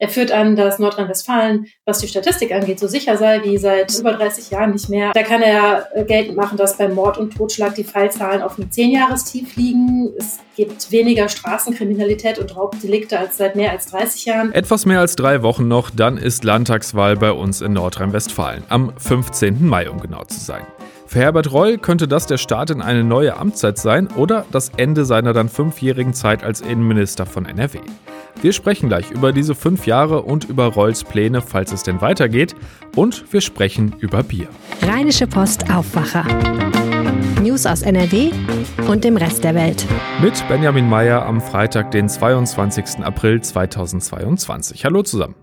Er führt an, dass Nordrhein-Westfalen, was die Statistik angeht, so sicher sei wie seit über 30 Jahren nicht mehr. Da kann er äh, geltend machen, dass beim Mord und Totschlag die Fallzahlen auf einem Zehnjahrestief liegen. Es gibt weniger Straßenkriminalität und Raubdelikte als seit mehr als 30 Jahren. Etwas mehr als drei Wochen noch, dann ist Landtagswahl bei uns in Nordrhein-Westfalen. Am 15. Mai, um genau zu sein. Für Herbert Reul könnte das der Start in eine neue Amtszeit sein oder das Ende seiner dann fünfjährigen Zeit als Innenminister von NRW. Wir sprechen gleich über diese fünf Jahre und über Rolls Pläne, falls es denn weitergeht. Und wir sprechen über Bier. Rheinische Post Aufwacher. News aus NRW und dem Rest der Welt. Mit Benjamin Meyer am Freitag, den 22. April 2022. Hallo zusammen.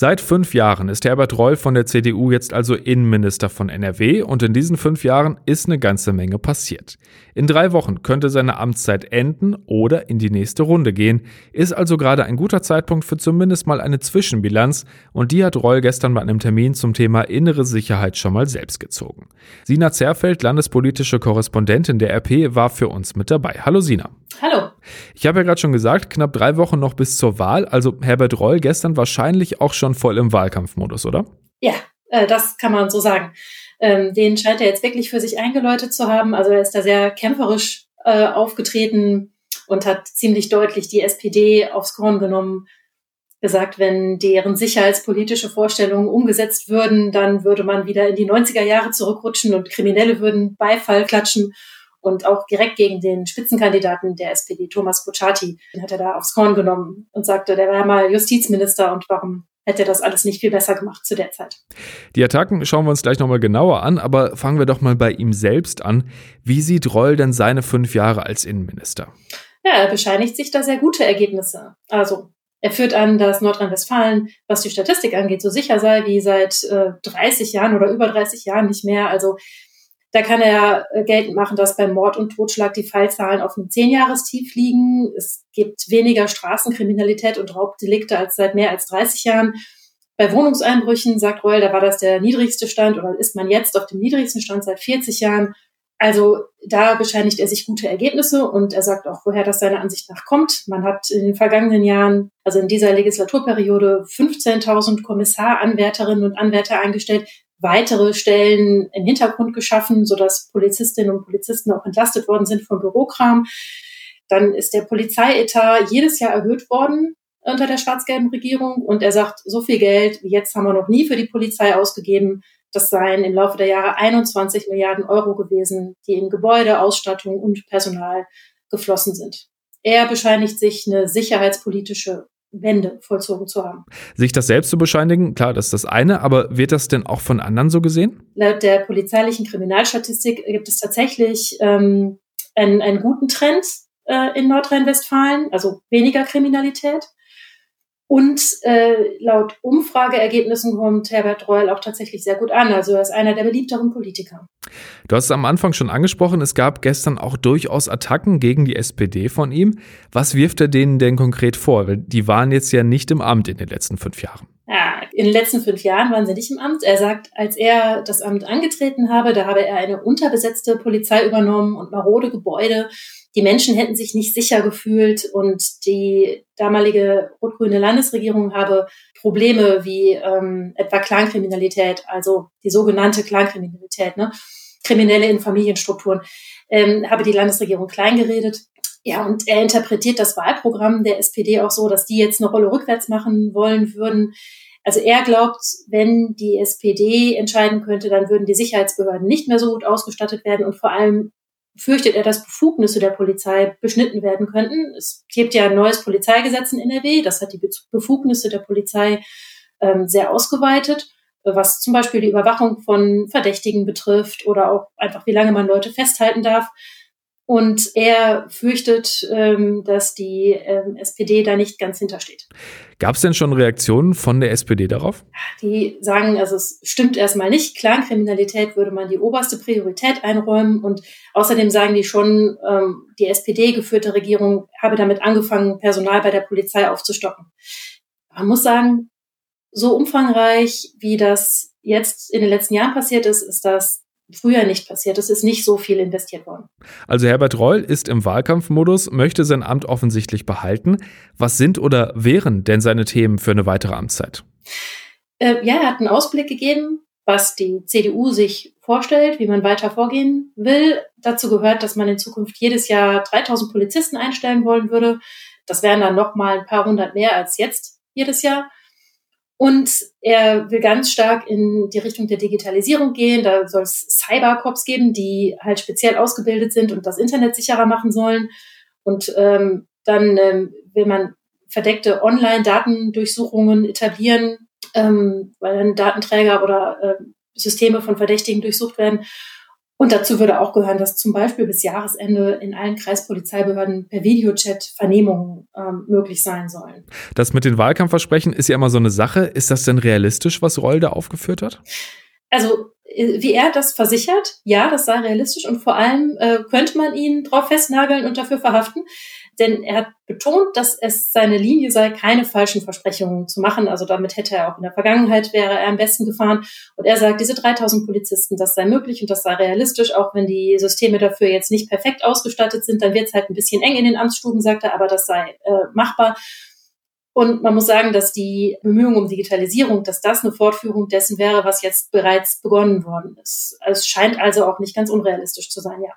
Seit fünf Jahren ist Herbert Reul von der CDU jetzt also Innenminister von NRW und in diesen fünf Jahren ist eine ganze Menge passiert. In drei Wochen könnte seine Amtszeit enden oder in die nächste Runde gehen, ist also gerade ein guter Zeitpunkt für zumindest mal eine Zwischenbilanz und die hat Reul gestern bei einem Termin zum Thema innere Sicherheit schon mal selbst gezogen. Sina Zerfeld, landespolitische Korrespondentin der RP, war für uns mit dabei. Hallo Sina. Hallo. Ich habe ja gerade schon gesagt, knapp drei Wochen noch bis zur Wahl. Also Herbert Reul gestern wahrscheinlich auch schon voll im Wahlkampfmodus, oder? Ja, äh, das kann man so sagen. Ähm, den scheint er jetzt wirklich für sich eingeläutet zu haben. Also er ist da sehr kämpferisch äh, aufgetreten und hat ziemlich deutlich die SPD aufs Korn genommen. Gesagt, wenn deren sicherheitspolitische Vorstellungen umgesetzt würden, dann würde man wieder in die 90er Jahre zurückrutschen und Kriminelle würden Beifall klatschen und auch direkt gegen den Spitzenkandidaten der SPD, Thomas Bocciati, den hat er da aufs Korn genommen und sagte, der war mal Justizminister und warum hätte er das alles nicht viel besser gemacht zu der Zeit. Die Attacken schauen wir uns gleich nochmal genauer an, aber fangen wir doch mal bei ihm selbst an. Wie sieht Reul denn seine fünf Jahre als Innenminister? Ja, er bescheinigt sich da sehr gute Ergebnisse. Also er führt an, dass Nordrhein-Westfalen, was die Statistik angeht, so sicher sei wie seit äh, 30 Jahren oder über 30 Jahren nicht mehr. Also da kann er äh, geltend machen, dass beim Mord und Totschlag die Fallzahlen auf einem Zehnjahrestief liegen. Es gibt weniger Straßenkriminalität und Raubdelikte als seit mehr als 30 Jahren. Bei Wohnungseinbrüchen, sagt Reul, da war das der niedrigste Stand oder ist man jetzt auf dem niedrigsten Stand seit 40 Jahren. Also da bescheinigt er sich gute Ergebnisse und er sagt auch, woher das seiner Ansicht nach kommt. Man hat in den vergangenen Jahren, also in dieser Legislaturperiode, 15.000 Kommissaranwärterinnen und Anwärter eingestellt, weitere Stellen im Hintergrund geschaffen, sodass Polizistinnen und Polizisten auch entlastet worden sind von Bürokram. Dann ist der Polizeietat jedes Jahr erhöht worden unter der schwarz-gelben Regierung. Und er sagt, so viel Geld wie jetzt haben wir noch nie für die Polizei ausgegeben. Das seien im Laufe der Jahre 21 Milliarden Euro gewesen, die in Gebäude, Ausstattung und Personal geflossen sind. Er bescheinigt sich eine sicherheitspolitische Wende vollzogen zu haben. Sich das selbst zu bescheinigen, klar, das ist das eine, aber wird das denn auch von anderen so gesehen? Laut der polizeilichen Kriminalstatistik gibt es tatsächlich ähm, einen, einen guten Trend äh, in Nordrhein-Westfalen, also weniger Kriminalität. Und äh, laut Umfrageergebnissen kommt Herbert Reul auch tatsächlich sehr gut an. Also er ist einer der beliebteren Politiker. Du hast es am Anfang schon angesprochen, es gab gestern auch durchaus Attacken gegen die SPD von ihm. Was wirft er denen denn konkret vor? Weil die waren jetzt ja nicht im Amt in den letzten fünf Jahren. Ja, in den letzten fünf Jahren waren sie nicht im Amt. Er sagt, als er das Amt angetreten habe, da habe er eine unterbesetzte Polizei übernommen und marode Gebäude die Menschen hätten sich nicht sicher gefühlt und die damalige rot-grüne Landesregierung habe Probleme wie ähm, etwa Clankriminalität, also die sogenannte Clankriminalität, ne? Kriminelle in Familienstrukturen, ähm, habe die Landesregierung kleingeredet. Ja, und er interpretiert das Wahlprogramm der SPD auch so, dass die jetzt eine Rolle rückwärts machen wollen würden. Also er glaubt, wenn die SPD entscheiden könnte, dann würden die Sicherheitsbehörden nicht mehr so gut ausgestattet werden und vor allem fürchtet er, dass Befugnisse der Polizei beschnitten werden könnten. Es gibt ja ein neues Polizeigesetz in NRW, das hat die Befugnisse der Polizei ähm, sehr ausgeweitet, was zum Beispiel die Überwachung von Verdächtigen betrifft oder auch einfach, wie lange man Leute festhalten darf. Und er fürchtet, ähm, dass die ähm, SPD da nicht ganz hintersteht. Gab es denn schon Reaktionen von der SPD darauf? Die sagen, also es stimmt erstmal nicht. Clankriminalität würde man die oberste Priorität einräumen. Und außerdem sagen die schon, ähm, die SPD-geführte Regierung habe damit angefangen, Personal bei der Polizei aufzustocken. Man muss sagen, so umfangreich, wie das jetzt in den letzten Jahren passiert ist, ist das früher nicht passiert. Es ist nicht so viel investiert worden. Also Herbert Reul ist im Wahlkampfmodus, möchte sein Amt offensichtlich behalten. Was sind oder wären denn seine Themen für eine weitere Amtszeit? Äh, ja, er hat einen Ausblick gegeben, was die CDU sich vorstellt, wie man weiter vorgehen will. Dazu gehört, dass man in Zukunft jedes Jahr 3000 Polizisten einstellen wollen würde. Das wären dann noch mal ein paar hundert mehr als jetzt jedes Jahr. Und er will ganz stark in die Richtung der Digitalisierung gehen. Da soll es Cybercops geben, die halt speziell ausgebildet sind und das Internet sicherer machen sollen. Und ähm, dann ähm, will man verdeckte Online-Datendurchsuchungen etablieren, ähm, weil dann Datenträger oder äh, Systeme von Verdächtigen durchsucht werden. Und dazu würde auch gehören, dass zum Beispiel bis Jahresende in allen Kreispolizeibehörden per Videochat Vernehmungen ähm, möglich sein sollen. Das mit den Wahlkampfversprechen ist ja immer so eine Sache. Ist das denn realistisch, was Reul da aufgeführt hat? Also wie er das versichert, ja, das sei realistisch und vor allem äh, könnte man ihn drauf festnageln und dafür verhaften denn er hat betont, dass es seine Linie sei, keine falschen Versprechungen zu machen. Also damit hätte er auch in der Vergangenheit wäre er am besten gefahren. Und er sagt, diese 3000 Polizisten, das sei möglich und das sei realistisch, auch wenn die Systeme dafür jetzt nicht perfekt ausgestattet sind, dann wird es halt ein bisschen eng in den Amtsstuben, sagt er, aber das sei äh, machbar. Und man muss sagen, dass die Bemühungen um Digitalisierung, dass das eine Fortführung dessen wäre, was jetzt bereits begonnen worden ist. Es scheint also auch nicht ganz unrealistisch zu sein, ja.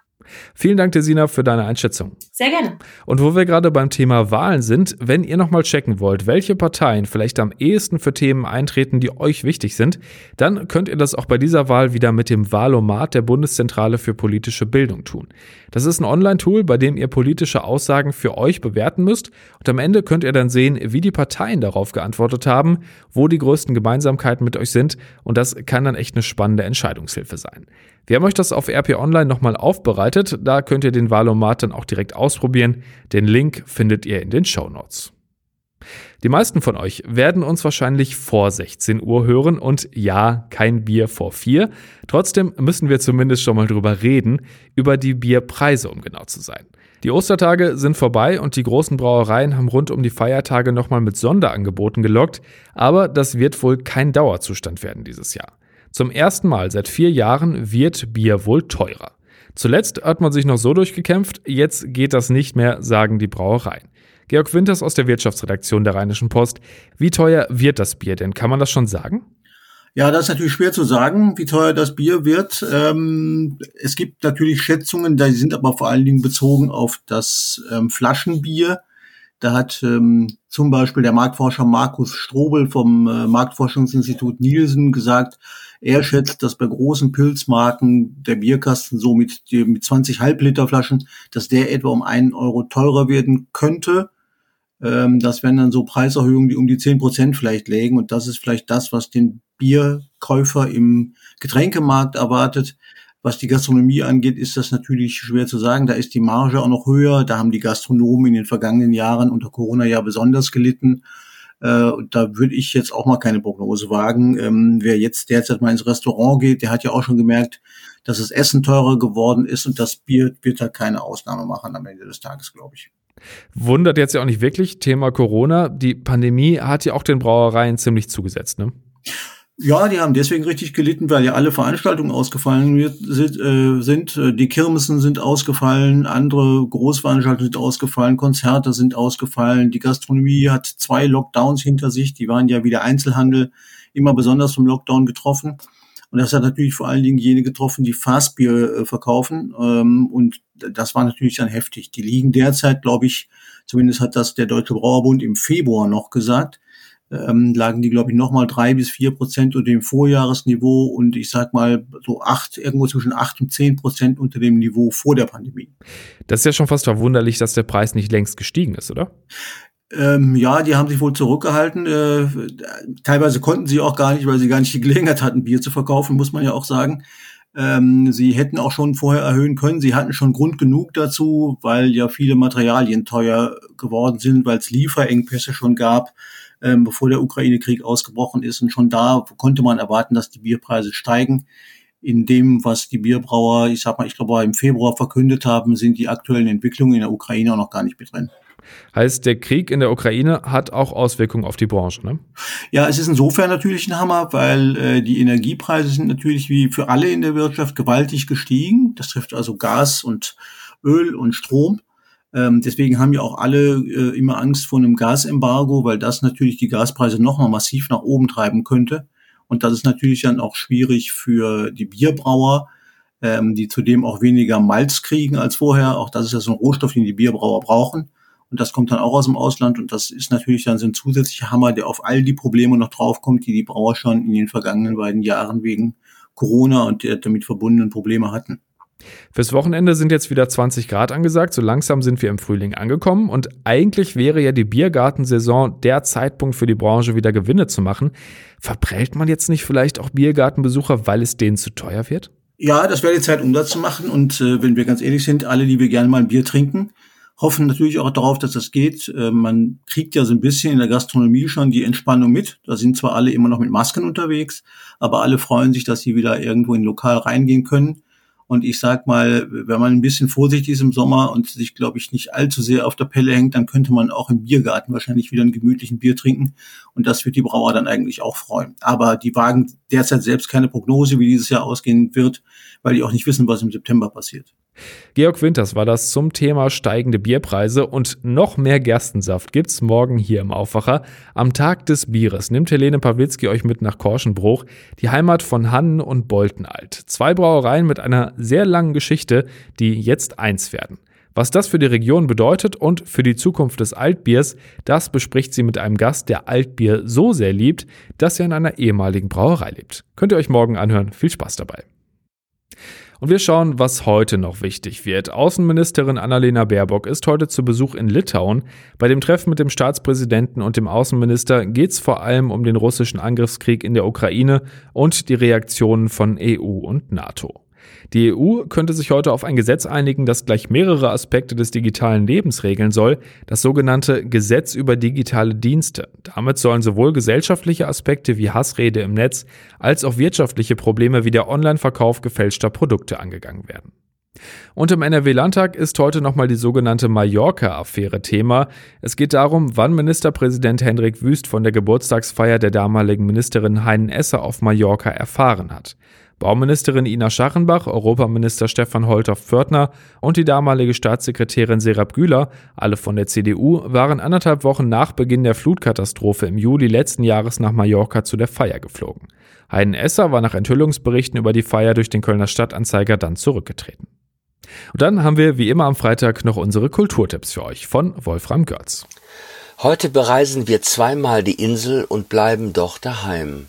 Vielen Dank, Desina, für deine Einschätzung. Sehr gerne. Und wo wir gerade beim Thema Wahlen sind, wenn ihr nochmal checken wollt, welche Parteien vielleicht am ehesten für Themen eintreten, die euch wichtig sind, dann könnt ihr das auch bei dieser Wahl wieder mit dem Wahlomat der Bundeszentrale für politische Bildung tun. Das ist ein Online-Tool, bei dem ihr politische Aussagen für euch bewerten müsst und am Ende könnt ihr dann sehen, wie die Parteien darauf geantwortet haben, wo die größten Gemeinsamkeiten mit euch sind und das kann dann echt eine spannende Entscheidungshilfe sein. Wir haben euch das auf RP Online nochmal aufbereitet. Da könnt ihr den Valomat dann auch direkt ausprobieren. Den Link findet ihr in den Show Notes. Die meisten von euch werden uns wahrscheinlich vor 16 Uhr hören und ja, kein Bier vor vier. Trotzdem müssen wir zumindest schon mal drüber reden, über die Bierpreise, um genau zu sein. Die Ostertage sind vorbei und die großen Brauereien haben rund um die Feiertage nochmal mit Sonderangeboten gelockt, aber das wird wohl kein Dauerzustand werden dieses Jahr. Zum ersten Mal seit vier Jahren wird Bier wohl teurer. Zuletzt hat man sich noch so durchgekämpft, jetzt geht das nicht mehr, sagen die Brauereien. Georg Winters aus der Wirtschaftsredaktion der Rheinischen Post. Wie teuer wird das Bier denn? Kann man das schon sagen? Ja, das ist natürlich schwer zu sagen, wie teuer das Bier wird. Ähm, es gibt natürlich Schätzungen, die sind aber vor allen Dingen bezogen auf das ähm, Flaschenbier. Da hat ähm, zum Beispiel der Marktforscher Markus Strobel vom äh, Marktforschungsinstitut Nielsen gesagt, er schätzt, dass bei großen Pilzmarken der Bierkasten so mit, mit 20 Halbliterflaschen, dass der etwa um einen Euro teurer werden könnte. Ähm, das wären dann so Preiserhöhungen, die um die 10 Prozent vielleicht lägen. Und das ist vielleicht das, was den Bierkäufer im Getränkemarkt erwartet. Was die Gastronomie angeht, ist das natürlich schwer zu sagen. Da ist die Marge auch noch höher. Da haben die Gastronomen in den vergangenen Jahren unter Corona ja besonders gelitten. Äh, da würde ich jetzt auch mal keine Prognose wagen. Ähm, wer jetzt derzeit mal ins Restaurant geht, der hat ja auch schon gemerkt, dass das Essen teurer geworden ist und das Bier wird da keine Ausnahme machen am Ende des Tages, glaube ich. Wundert jetzt ja auch nicht wirklich, Thema Corona. Die Pandemie hat ja auch den Brauereien ziemlich zugesetzt, ne? Ja, die haben deswegen richtig gelitten, weil ja alle Veranstaltungen ausgefallen äh, sind. Die Kirmessen sind ausgefallen, andere Großveranstaltungen sind ausgefallen, Konzerte sind ausgefallen. Die Gastronomie hat zwei Lockdowns hinter sich. Die waren ja wie der Einzelhandel immer besonders vom Lockdown getroffen. Und das hat natürlich vor allen Dingen jene getroffen, die Fastbier äh, verkaufen. Ähm, und das war natürlich dann heftig. Die liegen derzeit, glaube ich, zumindest hat das der Deutsche Brauerbund im Februar noch gesagt, ähm, lagen die, glaube ich, nochmal drei bis vier Prozent unter dem Vorjahresniveau und ich sag mal so acht, irgendwo zwischen acht und zehn Prozent unter dem Niveau vor der Pandemie. Das ist ja schon fast verwunderlich, dass der Preis nicht längst gestiegen ist, oder? Ähm, ja, die haben sich wohl zurückgehalten. Äh, teilweise konnten sie auch gar nicht, weil sie gar nicht die Gelegenheit hatten, Bier zu verkaufen, muss man ja auch sagen. Ähm, sie hätten auch schon vorher erhöhen können. Sie hatten schon Grund genug dazu, weil ja viele Materialien teuer geworden sind, weil es Lieferengpässe schon gab ähm, bevor der Ukraine-Krieg ausgebrochen ist. Und schon da konnte man erwarten, dass die Bierpreise steigen. In dem, was die Bierbrauer, ich sag mal, ich glaube, im Februar verkündet haben, sind die aktuellen Entwicklungen in der Ukraine auch noch gar nicht mit drin. Heißt, der Krieg in der Ukraine hat auch Auswirkungen auf die Branche, ne? Ja, es ist insofern natürlich ein Hammer, weil äh, die Energiepreise sind natürlich wie für alle in der Wirtschaft gewaltig gestiegen. Das trifft also Gas und Öl und Strom. Ähm, deswegen haben ja auch alle äh, immer Angst vor einem Gasembargo, weil das natürlich die Gaspreise nochmal massiv nach oben treiben könnte. Und das ist natürlich dann auch schwierig für die Bierbrauer, ähm, die zudem auch weniger Malz kriegen als vorher. Auch das ist ja so ein Rohstoff, den die Bierbrauer brauchen. Und das kommt dann auch aus dem Ausland. Und das ist natürlich dann so ein zusätzlicher Hammer, der auf all die Probleme noch draufkommt, die die Brauer schon in den vergangenen beiden Jahren wegen Corona und der damit verbundenen Probleme hatten. Fürs Wochenende sind jetzt wieder 20 Grad angesagt. So langsam sind wir im Frühling angekommen. Und eigentlich wäre ja die Biergartensaison der Zeitpunkt für die Branche wieder Gewinne zu machen. Verprellt man jetzt nicht vielleicht auch Biergartenbesucher, weil es denen zu teuer wird? Ja, das wäre die Zeit, um das zu machen. Und äh, wenn wir ganz ehrlich sind, alle, die wir gerne mal ein Bier trinken, hoffen natürlich auch darauf, dass das geht. Äh, man kriegt ja so ein bisschen in der Gastronomie schon die Entspannung mit. Da sind zwar alle immer noch mit Masken unterwegs, aber alle freuen sich, dass sie wieder irgendwo in ein Lokal reingehen können. Und ich sag mal, wenn man ein bisschen vorsichtig ist im Sommer und sich, glaube ich, nicht allzu sehr auf der Pelle hängt, dann könnte man auch im Biergarten wahrscheinlich wieder einen gemütlichen Bier trinken. Und das wird die Brauer dann eigentlich auch freuen. Aber die wagen derzeit selbst keine Prognose, wie dieses Jahr ausgehen wird, weil die auch nicht wissen, was im September passiert. Georg Winters war das zum Thema steigende Bierpreise und noch mehr Gerstensaft gibt's morgen hier im Aufwacher. Am Tag des Bieres nimmt Helene Pawlitzki euch mit nach Korschenbruch, die Heimat von Hannen und Boltenalt. Zwei Brauereien mit einer sehr langen Geschichte, die jetzt eins werden. Was das für die Region bedeutet und für die Zukunft des Altbiers, das bespricht sie mit einem Gast, der Altbier so sehr liebt, dass er in einer ehemaligen Brauerei lebt. Könnt ihr euch morgen anhören. Viel Spaß dabei. Und wir schauen, was heute noch wichtig wird. Außenministerin Annalena Baerbock ist heute zu Besuch in Litauen. Bei dem Treffen mit dem Staatspräsidenten und dem Außenminister geht es vor allem um den russischen Angriffskrieg in der Ukraine und die Reaktionen von EU und NATO. Die EU könnte sich heute auf ein Gesetz einigen, das gleich mehrere Aspekte des digitalen Lebens regeln soll, das sogenannte Gesetz über digitale Dienste. Damit sollen sowohl gesellschaftliche Aspekte wie Hassrede im Netz als auch wirtschaftliche Probleme wie der Online-Verkauf gefälschter Produkte angegangen werden. Und im NRW-Landtag ist heute nochmal die sogenannte Mallorca-Affäre Thema. Es geht darum, wann Ministerpräsident Hendrik Wüst von der Geburtstagsfeier der damaligen Ministerin Heinen Esser auf Mallorca erfahren hat. Bauministerin Ina Schachenbach, Europaminister Stefan Holthoff-Pförtner und die damalige Staatssekretärin Serap Güler, alle von der CDU, waren anderthalb Wochen nach Beginn der Flutkatastrophe im Juli letzten Jahres nach Mallorca zu der Feier geflogen. Heiden Esser war nach Enthüllungsberichten über die Feier durch den Kölner Stadtanzeiger dann zurückgetreten. Und dann haben wir wie immer am Freitag noch unsere Kulturtipps für euch von Wolfram Görz. Heute bereisen wir zweimal die Insel und bleiben doch daheim.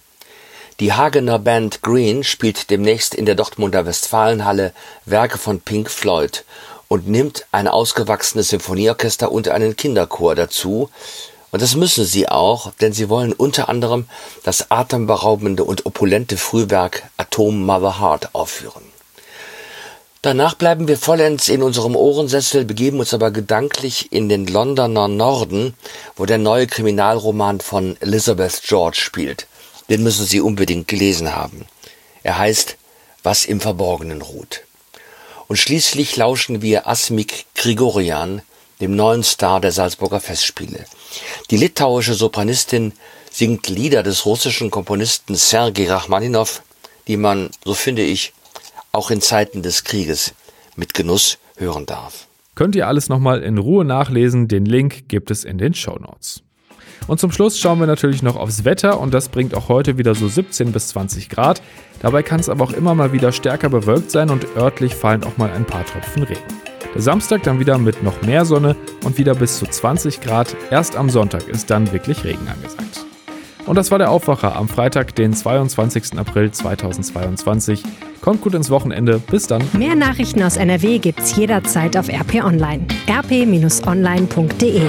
Die Hagener Band Green spielt demnächst in der Dortmunder Westfalenhalle Werke von Pink Floyd und nimmt ein ausgewachsenes Symphonieorchester und einen Kinderchor dazu. Und das müssen sie auch, denn sie wollen unter anderem das atemberaubende und opulente Frühwerk Atom Mother Heart aufführen. Danach bleiben wir vollends in unserem Ohrensessel, begeben uns aber gedanklich in den Londoner Norden, wo der neue Kriminalroman von Elizabeth George spielt. Den müssen Sie unbedingt gelesen haben. Er heißt Was im Verborgenen ruht. Und schließlich lauschen wir Asmik Grigorian, dem neuen Star der Salzburger Festspiele. Die litauische Sopranistin singt Lieder des russischen Komponisten Sergei Rachmaninow, die man, so finde ich, auch in Zeiten des Krieges mit Genuss hören darf. Könnt ihr alles nochmal in Ruhe nachlesen, den Link gibt es in den Show Notes. Und zum Schluss schauen wir natürlich noch aufs Wetter und das bringt auch heute wieder so 17 bis 20 Grad. Dabei kann es aber auch immer mal wieder stärker bewölkt sein und örtlich fallen auch mal ein paar Tropfen Regen. Der Samstag dann wieder mit noch mehr Sonne und wieder bis zu 20 Grad. Erst am Sonntag ist dann wirklich Regen angesagt. Und das war der Aufwacher am Freitag, den 22. April 2022. Kommt gut ins Wochenende. Bis dann. Mehr Nachrichten aus NRW gibt's jederzeit auf RP Online. rp-online.de